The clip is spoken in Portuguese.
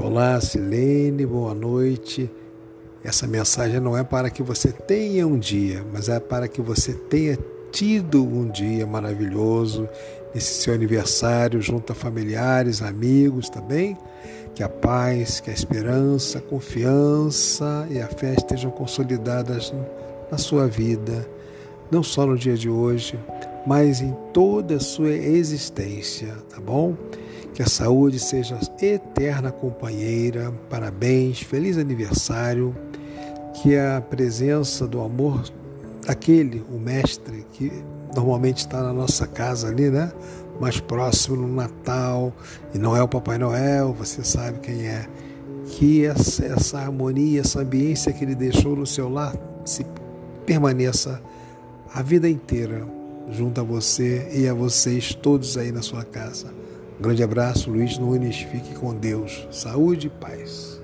Olá, Silene, boa noite. Essa mensagem não é para que você tenha um dia, mas é para que você tenha tido um dia maravilhoso nesse seu aniversário, junto a familiares, amigos também. Que a paz, que a esperança, a confiança e a fé estejam consolidadas na sua vida, não só no dia de hoje, mas em toda a sua existência, tá bom? Que a saúde seja eterna companheira. Parabéns, feliz aniversário. Que a presença do amor daquele, o mestre, que normalmente está na nossa casa ali, né? Mais próximo no Natal, e não é o Papai Noel, você sabe quem é. Que essa, essa harmonia, essa ambiência que ele deixou no seu lar se permaneça a vida inteira junto a você e a vocês todos aí na sua casa. Um grande abraço, Luiz Nunes. Fique com Deus. Saúde e paz.